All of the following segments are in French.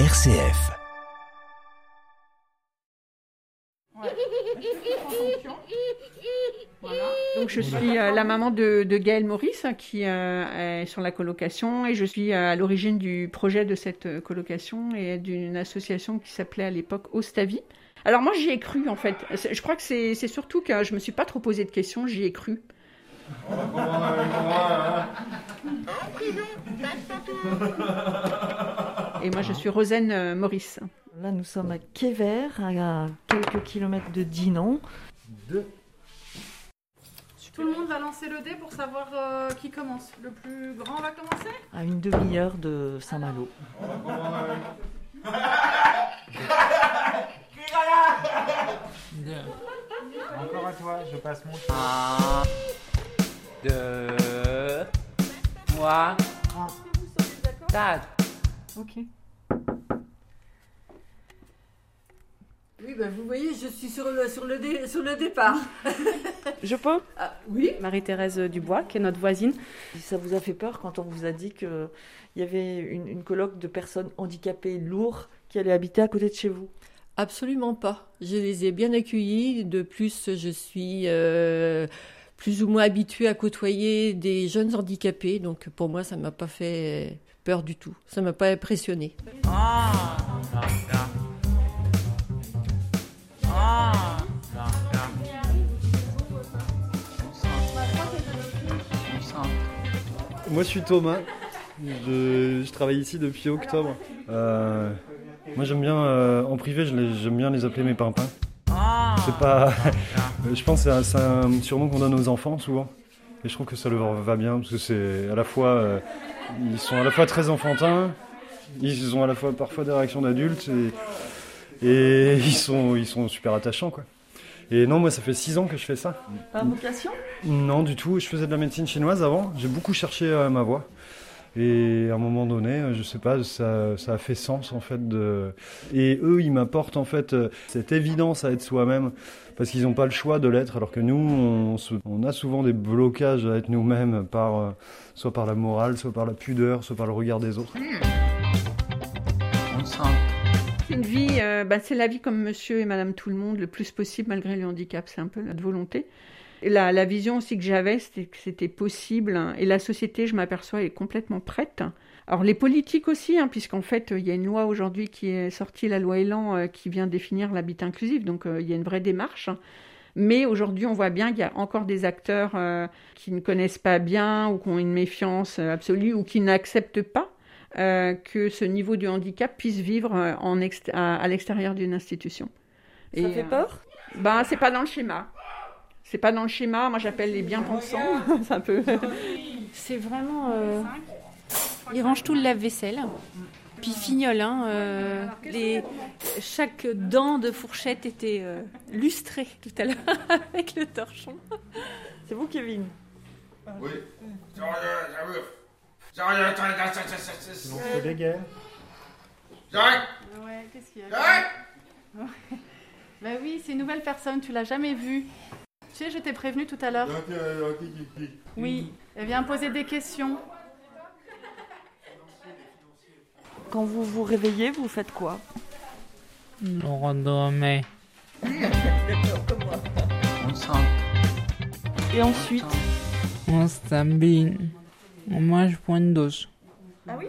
RCF. Donc je suis euh, la maman de, de Gaëlle Maurice hein, qui euh, est sur la colocation et je suis euh, à l'origine du projet de cette euh, colocation et d'une association qui s'appelait à l'époque Ostavi. Alors moi j'y ai cru en fait. Je crois que c'est c'est surtout que je me suis pas trop posé de questions, j'y ai cru. Et moi je suis Rosen euh, Maurice. Là, nous sommes à Quéver, à quelques kilomètres de Dinan. Tout le monde va lancer le dé pour savoir euh, qui commence. Le plus grand va commencer? À une demi-heure de Saint-Malo. Encore à toi, je passe mon Un, deux, trois, quatre. Ok. Oui, ben vous voyez, je suis sur le, sur le, dé- sur le départ. Je peux? Ah, oui Marie-Thérèse Dubois, qui est notre voisine. Ça vous a fait peur quand on vous a dit qu'il y avait une, une colloque de personnes handicapées lourdes qui allaient habiter à côté de chez vous? Absolument pas. Je les ai bien accueillis. De plus, je suis euh, plus ou moins habituée à côtoyer des jeunes handicapés. Donc pour moi, ça m'a pas fait peur du tout. Ça m'a pas impressionné. Ah. Ah. Moi, je suis Thomas. Je, je travaille ici depuis octobre. Euh, moi, j'aime bien, euh, en privé, je les- j'aime bien les appeler mes pimpins. C'est pas. je pense que c'est un- c'est un surnom qu'on donne aux enfants souvent. Et je trouve que ça leur va bien parce que c'est à la fois. euh, ils sont à la fois très enfantins, ils ont à la fois parfois des réactions d'adultes et, et ils, sont, ils sont super attachants quoi. Et non, moi, ça fait six ans que je fais ça. Par vocation Non, du tout. Je faisais de la médecine chinoise avant. J'ai beaucoup cherché euh, ma voie. Et à un moment donné, euh, je sais pas, ça, ça a fait sens en fait. De... Et eux, ils m'apportent en fait euh, cette évidence à être soi-même parce qu'ils n'ont pas le choix de l'être, alors que nous, on, se- on a souvent des blocages à être nous-mêmes, par, euh, soit par la morale, soit par la pudeur, soit par le regard des autres. On sent. Une vie, euh, bah, c'est la vie comme monsieur et madame tout le monde, le plus possible malgré le handicap. C'est un peu notre volonté. La, la vision aussi que j'avais, c'était que c'était possible. hein. Et la société, je m'aperçois, est complètement prête. Alors les politiques aussi, hein, puisqu'en fait, euh, il y a une loi aujourd'hui qui est sortie, la loi Elan, euh, qui vient définir l'habitat inclusif. Donc euh, il y a une vraie démarche. Mais aujourd'hui, on voit bien qu'il y a encore des acteurs euh, qui ne connaissent pas bien ou qui ont une méfiance absolue ou qui n'acceptent pas que ce niveau de handicap puisse vivre en à, à l'extérieur d'une institution. Ça fait peur? Ben, c'est pas dans le schéma. C'est pas dans le schéma. Moi, j'appelle les bien-pensants. c'est un peu. C'est vraiment. euh, Il range tout le lave-vaisselle. Puis il fignole, hein, euh, les... chaque dent de fourchette était euh, lustrée tout à l'heure avec le torchon. C'est vous, Kevin des guerres. Ouais, qu'est-ce qu'il y a Bah oui, c'est une nouvelle personne, tu l'as jamais vue. Tu sais, je t'ai prévenu tout à l'heure. Oui, elle vient poser des questions. Quand vous vous réveillez, vous faites quoi? On redormait. On sent. Et ensuite? On s'habille. On mange une douche. Ah oui?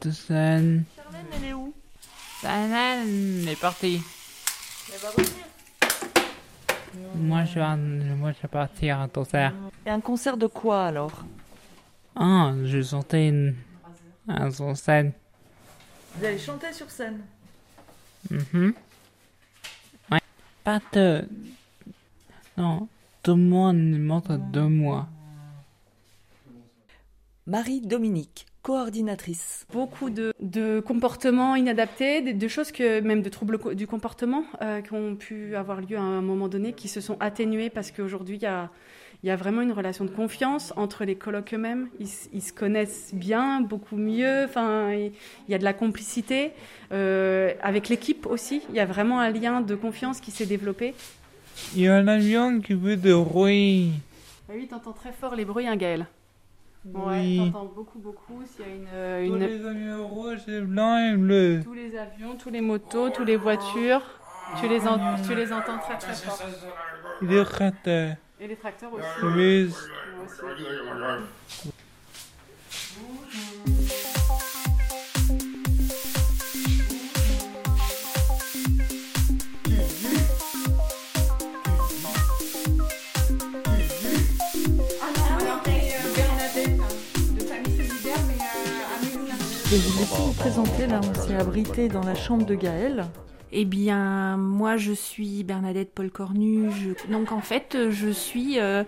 Tout seul. Charlène, elle est où? Banane est parti. Moi je, vais, moi je vais partir à concert. Et un concert de quoi alors? Ah, je sentais une... un son scène. Vous allez chanter sur scène? Mhm. Ouais. Pas de... Non, tout le monde montre de moi. Marie-Dominique, coordinatrice. Beaucoup de, de comportements inadaptés, de, de choses que même de troubles co- du comportement euh, qui ont pu avoir lieu à un moment donné, qui se sont atténués parce qu'aujourd'hui il y a, il y a vraiment une relation de confiance entre les colocs eux-mêmes. Ils, se connaissent bien, beaucoup mieux. Enfin, il il y a de la complicité Euh, avec l'équipe aussi. Il y a vraiment un lien de confiance qui s'est développé. Il y a un avion qui veut de bruit. Ah oui, t'entends très fort les bruits, hein, Gaël. Ouais, Oui. t'entends beaucoup, beaucoup. S'il y a une, euh, Tous une- les avions rouges, et blancs et bleus. tous les avions, tous les motos, toutes les voitures, tu les, en- tu les entends très très fort. Les tracteurs. Et les tracteurs aussi. Oui. Moi aussi. Je vais vous vous présenter, là, on s'est abrité dans la chambre de Gaël. Eh bien, moi, je suis Bernadette Paul Cornu. Je- Donc, en fait, je suis euh,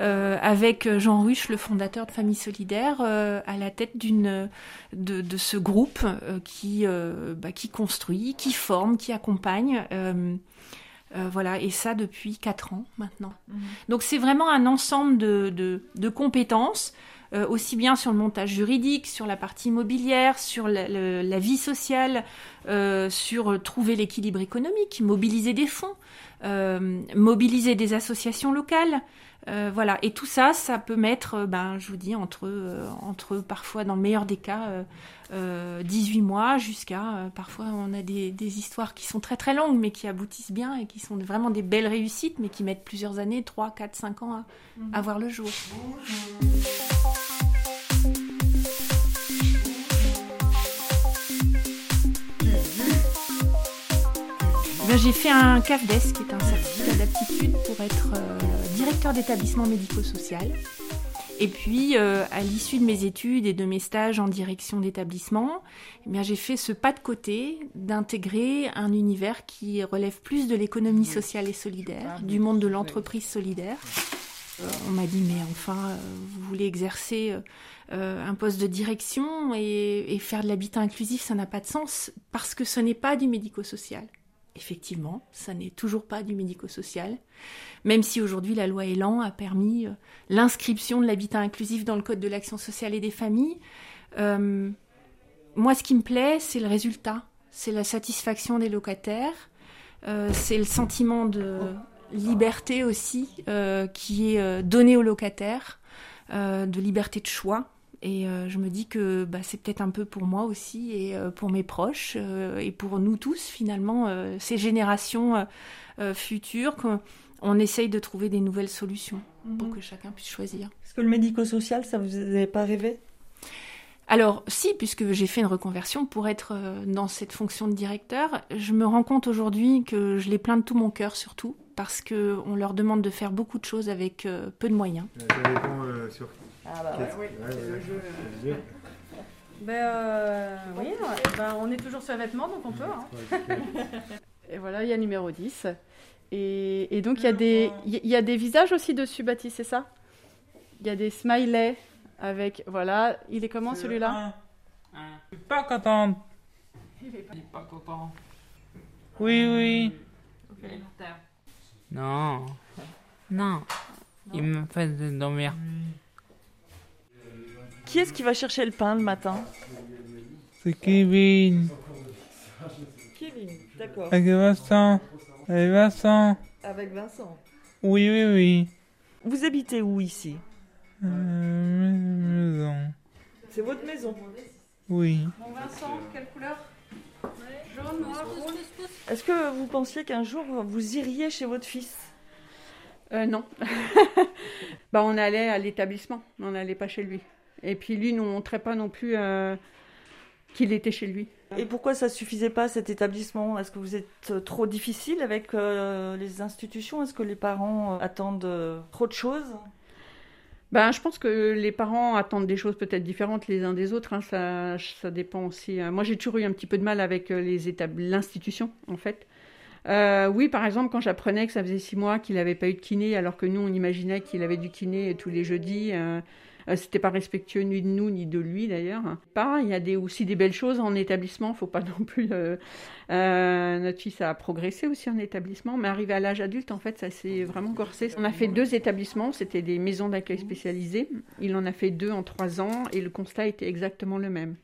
euh, avec Jean Ruche, le fondateur de Famille Solidaire, euh, à la tête d'une de, de ce groupe qui bah, qui construit, qui forme, qui accompagne. voilà, et ça depuis quatre ans maintenant. Donc c'est vraiment un ensemble de, de, de compétences, euh, aussi bien sur le montage juridique, sur la partie immobilière, sur la, le- la vie sociale, euh, sur euh, trouver l'équilibre économique, mobiliser des fonds, euh, mobiliser des associations locales. voilà, et tout ça, ça peut mettre, ben, je vous dis, entre, entre parfois, dans le meilleur des cas, euh, euh, 18 mois jusqu'à, parfois, on a des, des histoires qui sont très très longues, mais qui aboutissent bien et qui sont vraiment des belles réussites, mais qui mettent plusieurs années, 3, 4, 5 ans à, à voir le jour. Ben, j'ai fait un CAFDES, qui est un certificat d'aptitude pour être euh, directeur d'établissement médico-social. Et puis, euh, à l'issue de mes études et de mes stages en direction d'établissement, eh j'ai fait ce pas de côté d'intégrer un univers qui relève plus de l'économie sociale et solidaire, du monde de l'entreprise solidaire. Euh, on m'a dit, mais enfin, euh, vous voulez exercer un poste de direction et, et faire de l'habitat inclusif, ça n'a pas de sens parce que ce n'est pas du médico-social. Effectivement, ça n'est toujours pas du médico-social, même si aujourd'hui la loi Elan a permis euh, l'inscription de l'habitat inclusif dans le Code de l'action sociale et des familles. Euh, moi, ce qui me plaît, c'est le résultat, c'est la satisfaction des locataires, euh, c'est le sentiment de liberté aussi qui est donné aux locataires, de liberté de choix. Et euh, je me dis que bah, c'est peut-être un peu pour moi aussi et euh, pour mes proches euh, et pour nous tous finalement, euh, ces générations euh, euh, futures, qu'on on essaye de trouver des nouvelles solutions pour que chacun puisse choisir. Est-ce que le médico-social, ça vous avait pas rêvé? Alors, si, puisque j'ai fait une reconversion pour être dans cette fonction de directeur, je me rends compte aujourd'hui que je les plains de tout mon cœur, surtout, parce qu'on leur demande de faire beaucoup de choses avec peu de moyens. Ça dépend euh, sur Ah bah ouais, ouais, c'est le jeu. Ben euh, oui, ouais. Ben, on est toujours sur vêtements, donc on peut. hein. Et voilà, il y a numéro 10. Et, et donc, il y, a des- il y a des visages aussi dessus, Baptiste, c'est ça? Il y a des smileys avec. Voilà, il est comment celui-là? Je suis pas contente. Il est pas content. Oui, oui. Non. Non. Il me fait dormir. Qui est-ce qui va chercher le pain le matin C'est Kevin. Kevin, d'accord. Avec Vincent. Avec Vincent. Avec Vincent. Oui, oui, oui. Vous habitez où ici Euh, maison. C'est votre maison. Oui. Bon, Vincent, quelle couleur Jaune, noir, rouge Est-ce que vous pensiez qu'un jour vous iriez chez votre fils Euh, non. bah, on allait à l'établissement, on n'allait pas chez lui. Et puis lui, nous montrait pas non plus euh, qu'il était chez lui. Et pourquoi ça suffisait pas cet établissement? Est-ce que vous êtes euh, trop difficile avec euh, les institutions? Est-ce que les parents attendent trop de choses? Ben, je pense que les parents attendent des choses peut-être différentes les uns des autres. hein, ça, ça dépend aussi. Moi, j'ai toujours eu un petit peu de mal avec les l'institution, en fait. Euh, oui, par exemple, quand j'apprenais que ça faisait six mois qu'il n'avait pas eu de kiné, alors que nous, on imaginait qu'il avait du kiné tous les jeudis. Euh, c'était pas respectueux ni de nous ni de lui d'ailleurs. Pas, il y a des, aussi des belles choses en établissement. Faut pas non plus. euh, euh, notre fils a progressé aussi en établissement, mais arrivé à l'âge adulte, en fait, ça s'est vraiment corsé. On a fait deux établissements, c'était des maisons d'accueil spécialisées. Il en a fait deux en trois ans et le constat était exactement le même.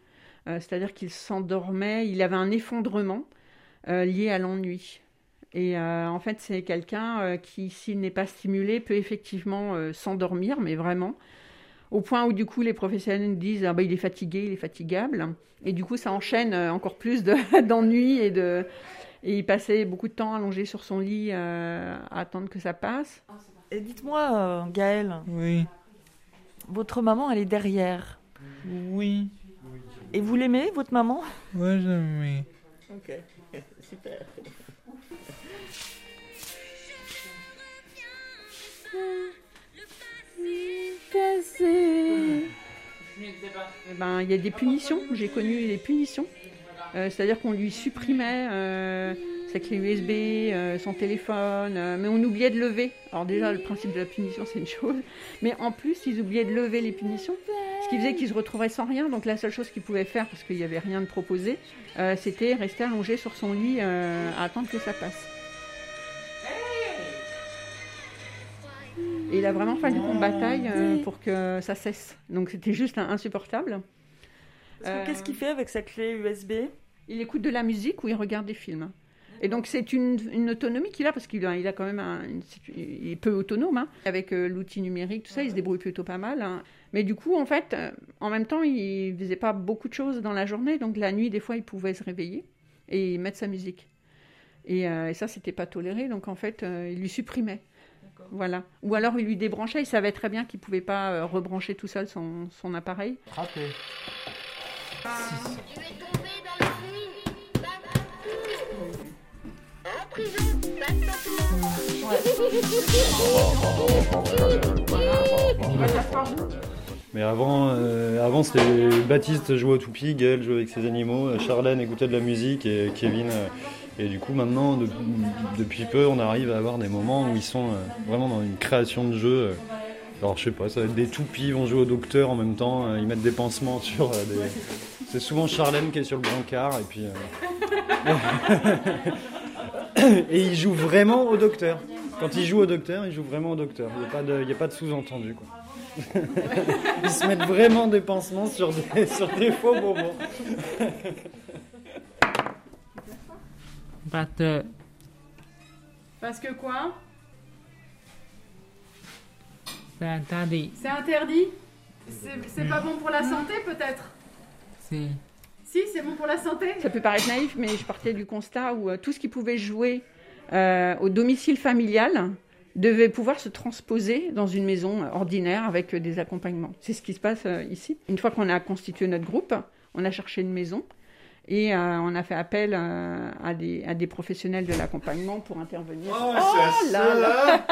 Euh, C'est-à-dire qu'il s'endormait, il avait un effondrement euh, lié à l'ennui. Et euh, en fait, c'est quelqu'un euh, qui, s'il n'est pas stimulé, peut effectivement euh, s'endormir, mais vraiment au point où du coup les professionnels nous disent ah bah, il est fatigué, il est fatigable. Et du coup ça enchaîne euh, encore plus de- d'ennuis et de... Et il passait beaucoup de temps allongé sur son lit euh, à attendre que ça passe. Et dites-moi, euh, Gaël, Oui. votre maman, elle est derrière. Oui. Et vous l'aimez, votre maman? Ouais, j'aime. Ok, super. Eh ben, il y a des punitions, j'ai connu les punitions. Euh, C'est-à-dire qu'on lui supprimait euh, sa clé USB, euh, son téléphone, mais on oubliait de lever. Alors déjà, le principe de la punition, c'est une chose, mais en plus, ils oubliaient de lever les punitions, ce qui faisait qu'ils se retrouvaient sans rien. Donc la seule chose qu'ils pouvaient faire, parce qu'il n'y avait rien de proposé, c'était rester allongé sur son lit à attendre que ça passe. Et il a vraiment fallu qu'on bataille euh, pour que ça cesse. Donc c'était juste insupportable. Euh, Qu'est-ce qu'il fait avec sa clé USB Il écoute de la musique ou il regarde des films. Et donc c'est une, une autonomie qu'il a parce qu'il a, il a quand même un, une- il est peu autonome hein. avec euh, l'outil numérique tout ça il se débrouille plutôt pas mal hein. mais du coup en fait euh, en même temps il faisait pas beaucoup de choses dans la journée donc la nuit des fois il pouvait se réveiller et mettre sa musique et, euh, et ça c'était pas toléré donc en fait il lui supprimait voilà. Ou alors il lui débranchait il savait très bien qu'il pouvait pas euh, rebrancher tout seul son, son appareil. Frappé. Mais avant, euh, avant c'était Baptiste jouait au toupie, Gaël jouait avec ses animaux, euh, Charlène écoutait de la musique et Kevin. euh, et du coup, maintenant, de- depuis peu, on arrive à avoir des moments où ils sont euh, vraiment dans une création de jeu. euh. Alors, je sais pas, ça va être des toupies, ils vont jouer au docteur en même temps, euh, ils mettent des pansements sur des. C'est souvent Charlène qui est sur le brancard et puis. et ils jouent vraiment au docteur. Quand ils jouent au docteur, ils jouent vraiment au docteur. Il n'y a pas de, sous-entendu. Ils se mettent vraiment des pansements sur des, sur des faux bonbons. Parce que quoi? C'est interdit. C'est interdit? C'est pas bon pour la santé peut-être? C'est. Si, c'est bon pour la santé? Ça peut paraître naïf, mais je partais du constat où euh, tout ce qui pouvait jouer euh, au domicile familial devait pouvoir se transposer dans une maison ordinaire avec euh, des accompagnements. C'est ce qui se passe euh, ici. Une fois qu'on a constitué notre groupe, on a cherché une maison et euh, on a fait appel euh, à, des, à des professionnels de l'accompagnement pour intervenir. Oh, c'est là ça, là.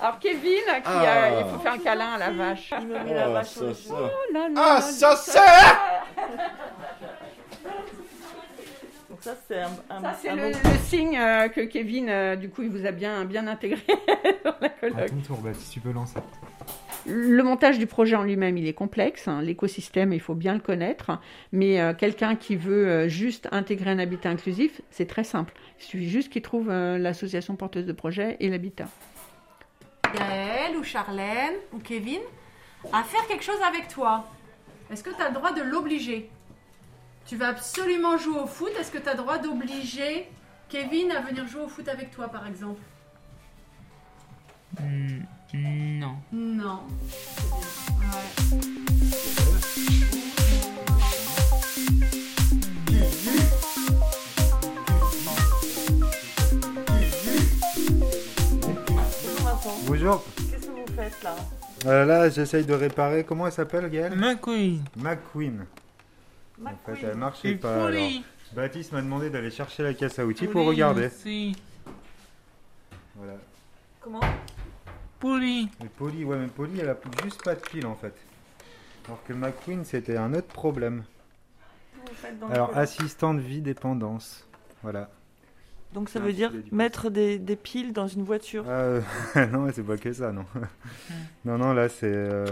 Alors Kevin, qui Ah. a- il faut faire un câlin à la vache. Il me met la Oh, vache sur ça, le ça. Oh là là Ah, là ça c'est Donc ça, c'est un, un, Ça, c'est un le, bon- le signe euh, que Kevin, euh, du coup, il vous a bien, bien intégré dans la À colloque. ton tour, Baptiste, tu peux lancer. Le montage du projet en lui-même, il est complexe. hein. L'écosystème, il faut bien le connaître. Mais euh, quelqu'un qui veut euh, juste intégrer un habitat inclusif, c'est très simple. Il suffit juste qu'il trouve euh, l'association porteuse de projet et l'habitat. Gaël ou Charlène ou Kevin à faire quelque chose avec toi. Est-ce que tu as le droit de l'obliger? Tu vas absolument jouer au foot. Est-ce que tu as le droit d'obliger Kevin à venir jouer au foot avec toi, par exemple? Mm, non. Non. Ouais. Bonjour. Qu'est-ce que vous faites là Euh, là, j'essaye de réparer. Comment elle s'appelle, Gaëlle McQueen. McQueen. En fait, elle marchait pas. alors. Baptiste m'a demandé d'aller chercher la caisse à outils pour regarder. aussi. Voilà. Comment Polly. Mais Polly, ouais, mais Polly, elle a juste pas de pile en fait. Alors que McQueen, c'était un autre problème. Alors, assistant de vie dépendance. Voilà. Donc ça un veut dire mettre des, des piles dans une voiture. Ah, euh, non, mais c'est pas que ça, non. non, non, là, c'est. euh,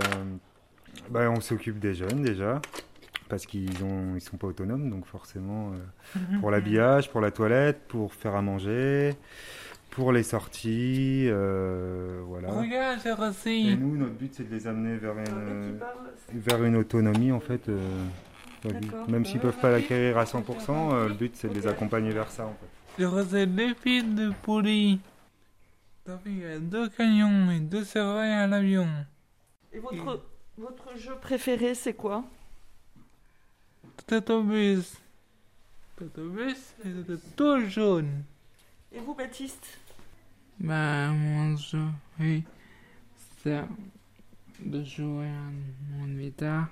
bah, on s'occupe des jeunes déjà. Parce qu'ils ont, ils sont pas autonomes, donc forcément, euh, pour l'habillage, pour la toilette, pour faire à manger, pour les sorties, euh, voilà. Regarde, j'ai Et nous, notre but, c'est de les amener vers une, c'est- vers une autonomie, en fait. euh. Même s'ils peuvent pas l'acquérir à 100%, euh, le but, c'est de les accompagner vers ça, en fait. J'ai reçu deux fils de euh, deux camions et deux serrures à l'avion. Et votre, Votre jeu préféré, c'est quoi? Tatobus. Tatobus, c'était tout jaune. Et vous, Baptiste? Bah, jeu, oui, c'est de jouer à mon guitare.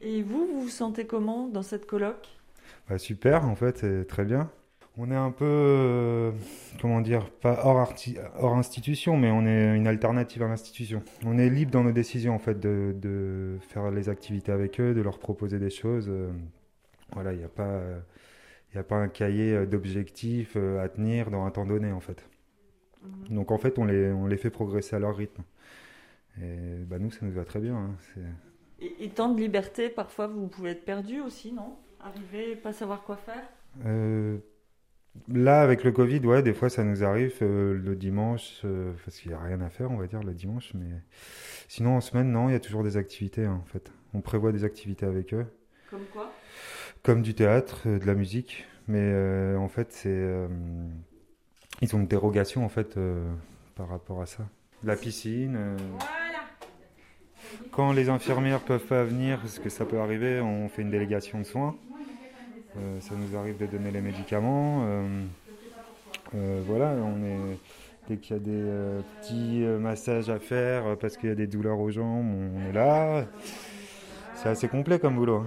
Et vous, vous vous sentez comment dans cette coloc? Bah, super, en fait, c'est très bien. On est un peu, euh, comment dire, pas hors, arti- hors institution, mais on est une alternative à l'institution. On est libre dans nos décisions, en fait, de, de faire les activités avec eux, de leur proposer des choses. euh, Voilà, il n'y a pas, euh, il y a pas un cahier euh, d'objectifs euh, à tenir dans un temps donné, en fait. Donc, en fait, on les, on les fait progresser à leur rythme. Et bah, nous, ça nous va très bien. hein, et, et temps de liberté, parfois, vous pouvez être perdu aussi, non? Arriver pas savoir quoi faire? Euh, là, avec le Covid, ouais, des fois ça nous arrive euh, le dimanche, euh, parce qu'il n'y a rien à faire, on va dire, le dimanche. Mais sinon, en semaine, non, il y a toujours des activités, hein, en fait. On prévoit des activités avec eux, Comme quoi? Comme du théâtre, euh, de la musique. Mais euh, en fait, c'est. euh, ils ont une dérogation, en fait, par rapport à ça. La piscine. euh, Quand les infirmières peuvent pas venir, parce que ça peut arriver, on fait une délégation de soins. Euh, ça nous arrive de donner les médicaments. euh, euh, voilà, on est dès qu'il y a des petits massages à faire parce qu'il y a des douleurs aux jambes, on est là. C'est assez complet comme boulot.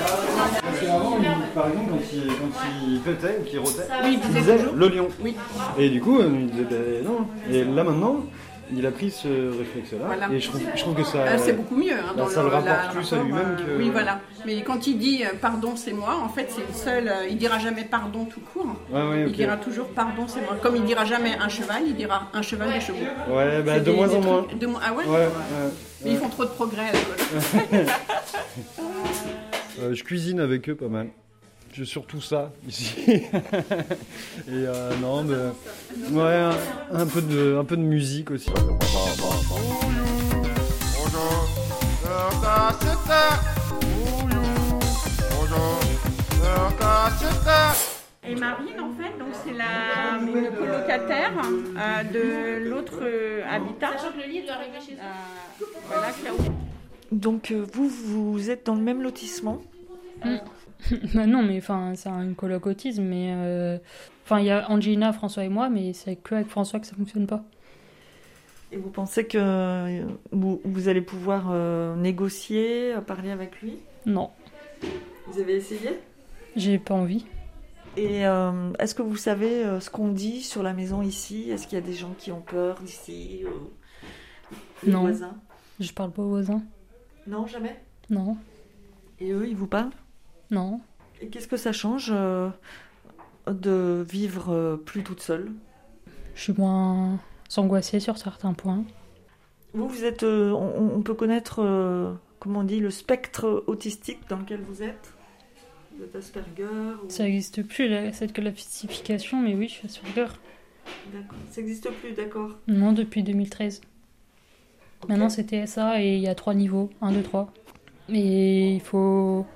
Parce qu'avant, par exemple, quand il, quand il pétait ou qu'il rotait, Oui, il disait le lion. Oui. Et du coup, euh, il disait ben, non. Et là maintenant, il a pris ce réflexe-là. Voilà. Et je trouve, je trouve que ça. Euh, c'est beaucoup mieux. Hein, bah, dans ça le rapporte la- plus à lui-même euh, que- Oui, voilà. Mais quand il dit euh, pardon, c'est moi, en fait, c'est le seul. euh, il dira jamais pardon tout court. Ouais, ouais, Il dira toujours pardon, c'est moi. Comme il dira jamais un cheval, il dira un cheval des chevaux. Ouais, bah, de des- moins des en moins. de Ah ouais, Ouais, ouais, Mais ils font trop de progrès à. Euh, je cuisine avec eux pas mal. J'ai surtout ça ici. Et euh, non, mais ouais, un, un peu de, un peu de musique aussi. Et Marine, en fait, donc c'est la une colocataire euh, de l'autre euh, habitat. Sachant que le lit doit arriver chez Voilà, qui a ouvert. Donc, euh, vous, vous êtes dans le même lotissement bah non, mais enfin, c'est un coloc autisme, mais euh, enfin, il y a Angelina, François et moi, mais c'est que avec François que ça fonctionne pas. Et vous pensez que euh, vous, vous allez pouvoir euh, négocier, parler avec lui? Non, Vous avez essayé? J'ai pas envie. Et euh, est-ce que vous savez ce qu'on dit sur la maison ici? Est-ce qu'il y a des gens qui ont peur d'ici ou... Non. voisins? Je parle pas aux voisins. Non, jamais Non, Et eux, ils vous parlent non. Et qu'est-ce que ça change euh, de vivre euh, plus toute seule? Je suis moins angoissée sur certains points. Vous, vous êtes. euh, on, on peut connaître, euh, comment on dit, le spectre autistique dans lequel vous êtes? Vous êtes Asperger ou- Ça n'existe plus, la- cette classification, mais oui, je suis Asperger. D'accord. Ça n'existe plus, d'accord. Non, depuis 2013. Maintenant, c'est TSA et il y a trois niveaux 1, 2, 3. Et il faut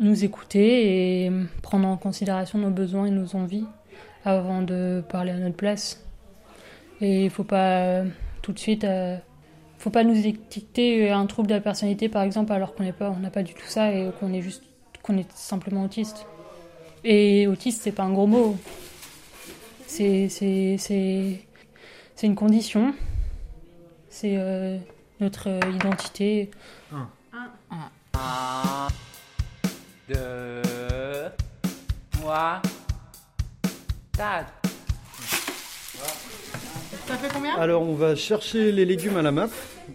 nous écouter et prendre en considération nos besoins et nos envies avant de parler à notre place. Et il faut pas tout de suite. euh, faut pas nous étiqueter un trouble de la personnalité, par exemple, alors qu'on n'est pas, on n'a pas du tout ça et qu'on est juste, qu'on est simplement autiste. Et autiste, c'est pas un gros mot. C'est, c'est, c'est, c'est une condition. C'est euh, notre euh, identité. Deux, trois, quatre. Ça fait combien? Alors, on va chercher les légumes à la map.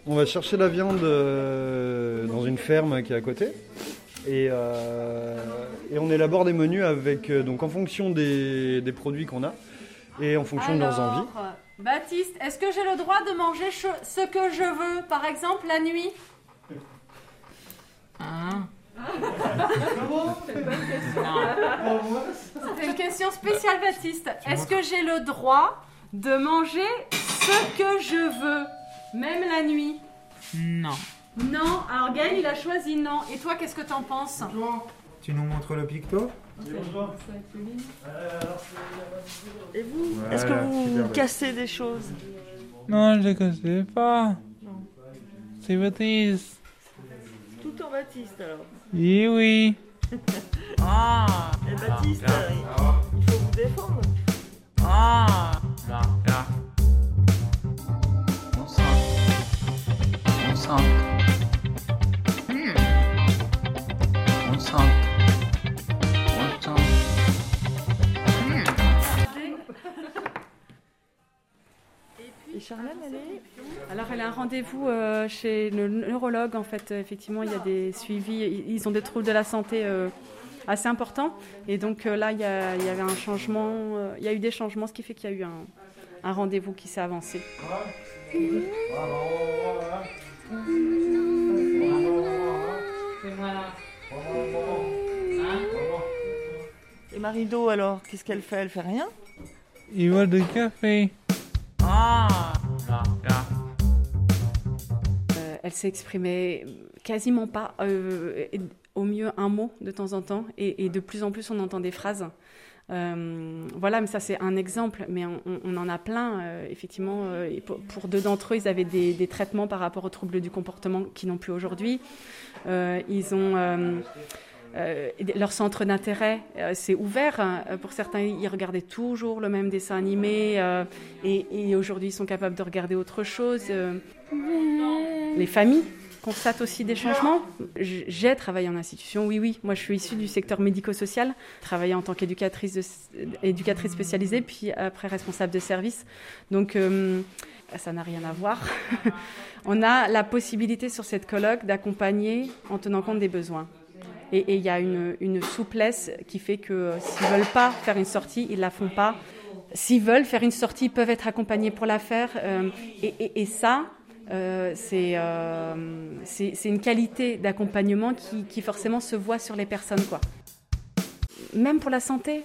On va chercher la viande euh, dans une ferme qui est à côté. Et, euh, et on élabore des menus avec, euh, donc en fonction des, des produits qu'on a et en fonction de leurs envies. Baptiste, est-ce que j'ai le droit de manger ce que je veux, par exemple la nuit? Un, C'était une question spéciale, Baptiste. Est-ce que j'ai le droit de manger ce que je veux, même la nuit? Non. Non. Alors Gaël, il a choisi non. Et toi, qu'est-ce que t'en penses? Tu nous montres le picto? Et vous Voilà, Est-ce que vous cassez des choses? Non, je ne sais pas. C'est Baptiste. Tout en Baptiste alors. Oui, oui. Ah Et Baptiste, euh, il faut vous défendre. Ah. On sent. On sent. Charlène, elle est Alors, elle a un rendez-vous euh, chez le neurologue. En fait, effectivement, il y a des suivis. Ils ont des troubles de la santé euh, assez importants. Et donc euh, là, il y, a, il y avait un changement. euh, il y a eu des changements, ce qui fait qu'il y a eu un, un rendez-vous qui s'est avancé. Et Marido alors, qu'est-ce qu'elle fait? Elle fait rien? Il boit du café. Ah. Elle s'est exprimée quasiment pas, euh, au mieux un mot de temps en temps, et, de plus en plus on entend des phrases. Euh, voilà, mais ça c'est un exemple, mais on, en a plein. euh, effectivement, pour, deux d'entre eux, ils avaient des, traitements par rapport aux troubles du comportement qu'ils n'ont plus aujourd'hui. Ils ont euh, euh, leur centre d'intérêt, euh, c'est ouvert. hein. Pour certains, ils regardaient toujours le même dessin animé, euh, et, aujourd'hui, ils sont capables de regarder autre chose. euh. Les familles constatent aussi des changements. J'ai travaillé en institution, oui, oui. Moi, je suis issue du secteur médico-social, travaillé en tant qu'éducatrice éducatrice spécialisée, puis après responsable de service. Donc, euh, ça n'a rien à voir. On a la possibilité sur cette colloque d'accompagner en tenant compte des besoins. Et il y a une, souplesse qui fait que euh, s'ils veulent pas faire une sortie, ils la font pas. S'ils veulent faire une sortie, ils peuvent être accompagnés pour la faire. euh, et, ça, euh, c'est une qualité d'accompagnement qui, forcément se voit sur les personnes, quoi. Même pour la santé,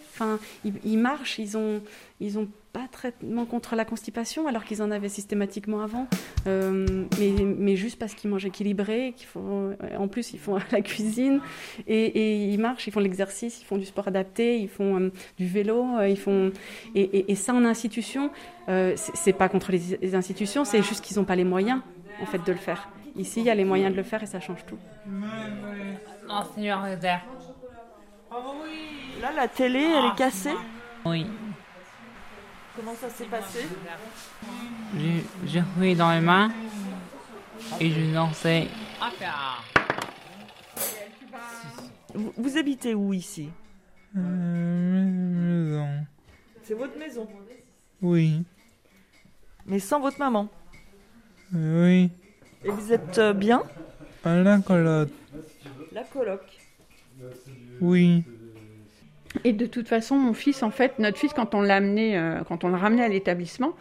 ils, ils marchent, ils ont, ils ont pas de traitement contre la constipation alors qu'ils en avaient systématiquement avant, Euh, mais, mais juste parce qu'ils mangent équilibré, qu'ils font, en plus ils font la cuisine et, et ils marchent, ils font l'exercice, ils font du sport adapté, ils font euh, du vélo, euh, ils font et, et- et ça en institution, euh, c'est pas contre les, les institutions, c'est juste qu'ils n'ont pas les moyens en fait de le faire. Ici, il y a les moyens de le faire et ça change tout. Réserve. Là, la télé, elle est cassée? Oui. Comment ça s'est passé J'ai j'ai pris dans les mains et je dansais. vous, vous habitez où ici? Euh, maison. C'est votre maison? Oui. Mais sans votre maman? Euh, Oui. Et vous êtes euh, bien? À la colotte. La coloc. Oui. Et de toute façon, mon fils, en fait, notre fils, quand on l'a amené, euh, quand on l'a ramené à l'établissement,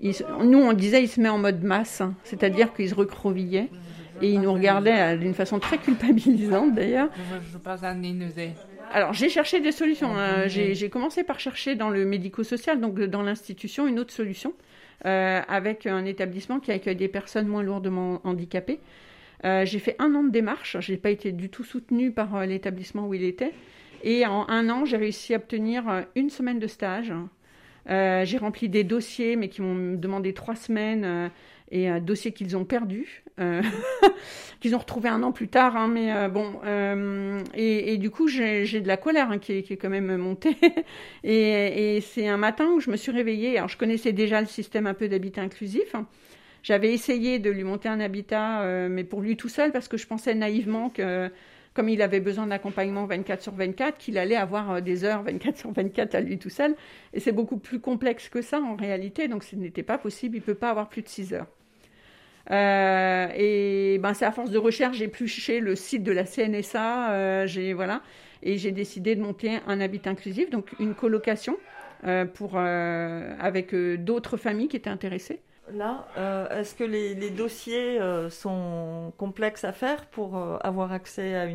il nous, on disait, il se met en mode masse, hein. c'est-à-dire qu'il se recroquevillait et il nous regardait euh, d'une façon très culpabilisante d'ailleurs. Je veux pas s'amuser. Alors, j'ai cherché des solutions. hein. J'ai j'ai commencé par chercher dans le médico-social, donc dans l'institution, une autre solution, euh, avec un établissement qui accueille des personnes moins lourdement handicapées. Euh, j'ai fait un an de démarche. Je n'ai pas été du tout soutenue par l'établissement où il était. Et en un an, j'ai réussi à obtenir euh, une semaine de stage. Euh, j'ai rempli des dossiers, mais qui m'ont demandé trois semaines. euh, et un dossier qu'ils ont perdu, euh, qu'ils ont retrouvé un an plus tard. hein, mais bon, et, du coup, j'ai de la colère hein, qui, est, quand même montée. et et c'est un matin où je me suis réveillée. Alors, je connaissais déjà le système un peu d'habitat inclusif. J'avais essayé de lui monter un habitat, mais pour lui tout seul, parce que je pensais naïvement que, comme il avait besoin d'accompagnement 24 sur 24, qu'il allait avoir euh, des heures 24 sur 24 à lui tout seul. Et c'est beaucoup plus complexe que ça en réalité, donc ce n'était pas possible. Il ne peut pas avoir plus de 6 heures. Euh, et ben, c'est à force de recherche, j'ai épluché le site de la CNSA, euh, voilà, et j'ai décidé de monter un habitat inclusif, donc une colocation avec d'autres familles qui étaient intéressées. Là, euh, est-ce que les, dossiers euh, sont complexes à faire pour euh, avoir accès à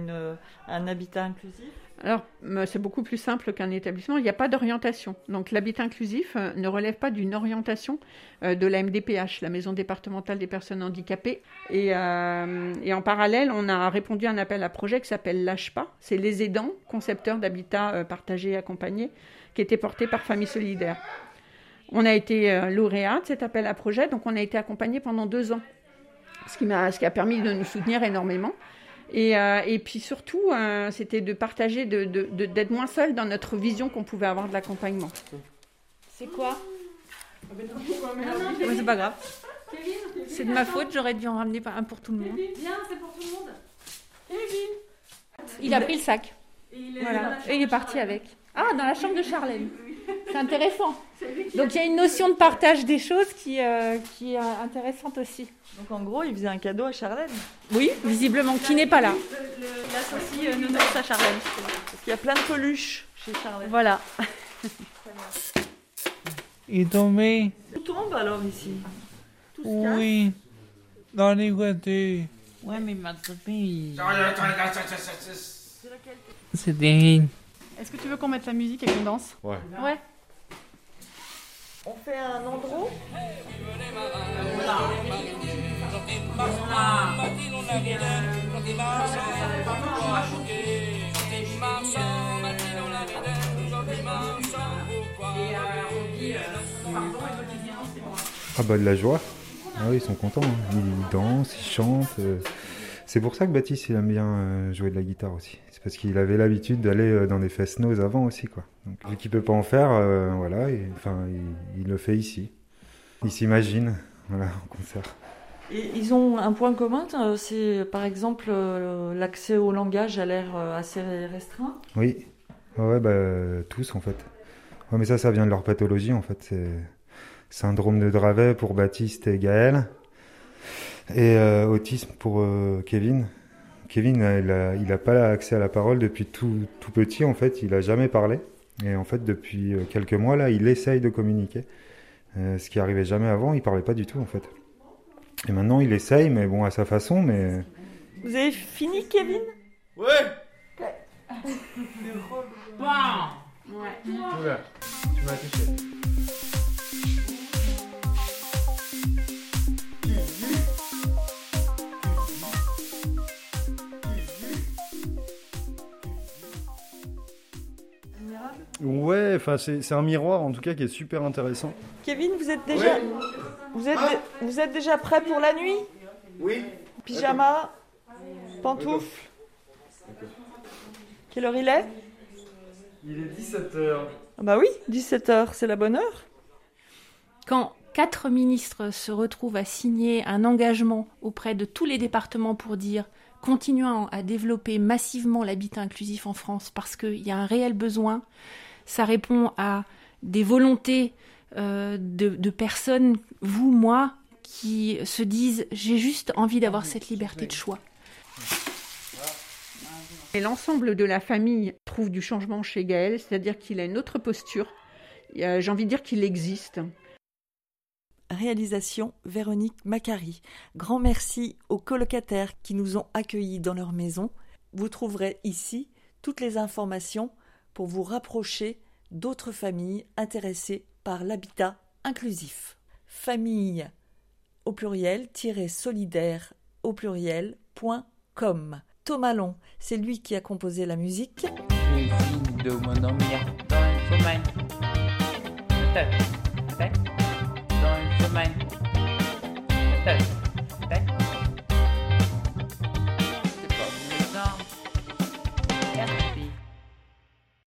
un habitat inclusif? Alors, c'est beaucoup plus simple qu'un établissement. Il n'y a pas d'orientation. Donc, l'habitat inclusif ne relève pas d'une orientation de la MDPH, la Maison départementale des personnes handicapées. Et, en parallèle, on a répondu à un appel à projet qui s'appelle Lâche pas. C'est les aidants, concepteurs d'habitat partagé et accompagné, qui était porté par Famille Solidaire. On a été euh, lauréat de cet appel à projet, donc on a été accompagné pendant deux ans, ce qui, m'a, ce qui a permis de nous soutenir énormément. Et, euh, et puis surtout, euh, c'était de partager, de, de- de- d'être moins seul dans notre vision qu'on pouvait avoir de l'accompagnement. C'est quoi? Ouais, c'est pas grave. C'est de ma faute, j'aurais dû en ramener un pour tout le monde. Viens, c'est pour tout le monde. Il a pris le sac. Voilà. Et il est parti avec. Ah, dans la chambre de Charlène. C'est intéressant. Donc il y a une notion de partage des choses qui, euh, qui est euh, intéressante aussi. Donc en gros, il faisait un cadeau à Charlène. Oui, visiblement, qui n'est pas là. Il associe euh, Nounours à Charlène. Parce qu'il y a plein de peluches chez Charlène. Voilà. Il est tombé. Tout tombe alors ici. Tout se. Oui. Dans les voitures. Ouais, mais ma copine. C'est terrible. Est-ce que tu veux qu'on mette la musique et qu'on danse Ouais. Ouais. On fait un endroit Ah bah de la joie. Ah oui, ils sont contents. hein. Ils dansent, ils chantent. C'est pour ça que Baptiste, il aime bien euh, jouer de la guitare aussi. C'est parce qu'il avait l'habitude d'aller euh, dans des fest-noz avant aussi, quoi. Donc, vu qu'il peut pas en faire, euh, voilà, et, enfin, il, il le fait ici. Il s'imagine, voilà, en concert. Et ils ont un point commun, c'est par exemple l'accès au langage a l'air assez restreint. Oui, ouais, ouais, bah, tous en fait. Ouais, mais ça, ça vient de leur pathologie en fait. C'est syndrome de Dravet pour Baptiste et Gaël, et euh, autisme pour euh, Kevin. Kevin, euh, il a, il a pas accès à la parole depuis tout, tout petit en fait. Il a jamais parlé. Et en fait, depuis quelques mois là, il essaye de communiquer. Euh, ce qui arrivait jamais avant, il parlait pas du tout en fait. Et maintenant, il essaye, mais bon, à sa façon, mais. Vous avez fini, Kevin? Ouais Oula, tu m'as touché. Ouais, enfin c'est c'est un miroir en tout cas qui est super intéressant. Kevin, vous êtes déjà, vous êtes, vous êtes déjà prêt pour la nuit? Oui. Pyjama, pantoufles. Quelle heure il est? Il est 17h. Ah Bah oui, 17h, c'est la bonne heure. Quand quatre ministres se retrouvent à signer un engagement auprès de tous les départements pour dire continuons à développer massivement l'habitat inclusif en France parce qu'il y a un réel besoin, ça répond à des volontés euh, de, de personnes, vous, moi, qui se disent j'ai juste envie d'avoir cette liberté de choix. Et l'ensemble de la famille trouve du changement chez Gaël, c'est-à-dire qu'il a une autre posture. J'ai envie de dire qu'il existe. Réalisation Véronique Macari. Grand merci aux colocataires qui nous ont accueillis dans leur maison. Vous trouverez ici toutes les informations pour vous rapprocher d'autres familles intéressées par l'habitat inclusif. Famille au pluriel solidaire au pluriel point com. Thomas Long, c'est lui qui a composé la musique.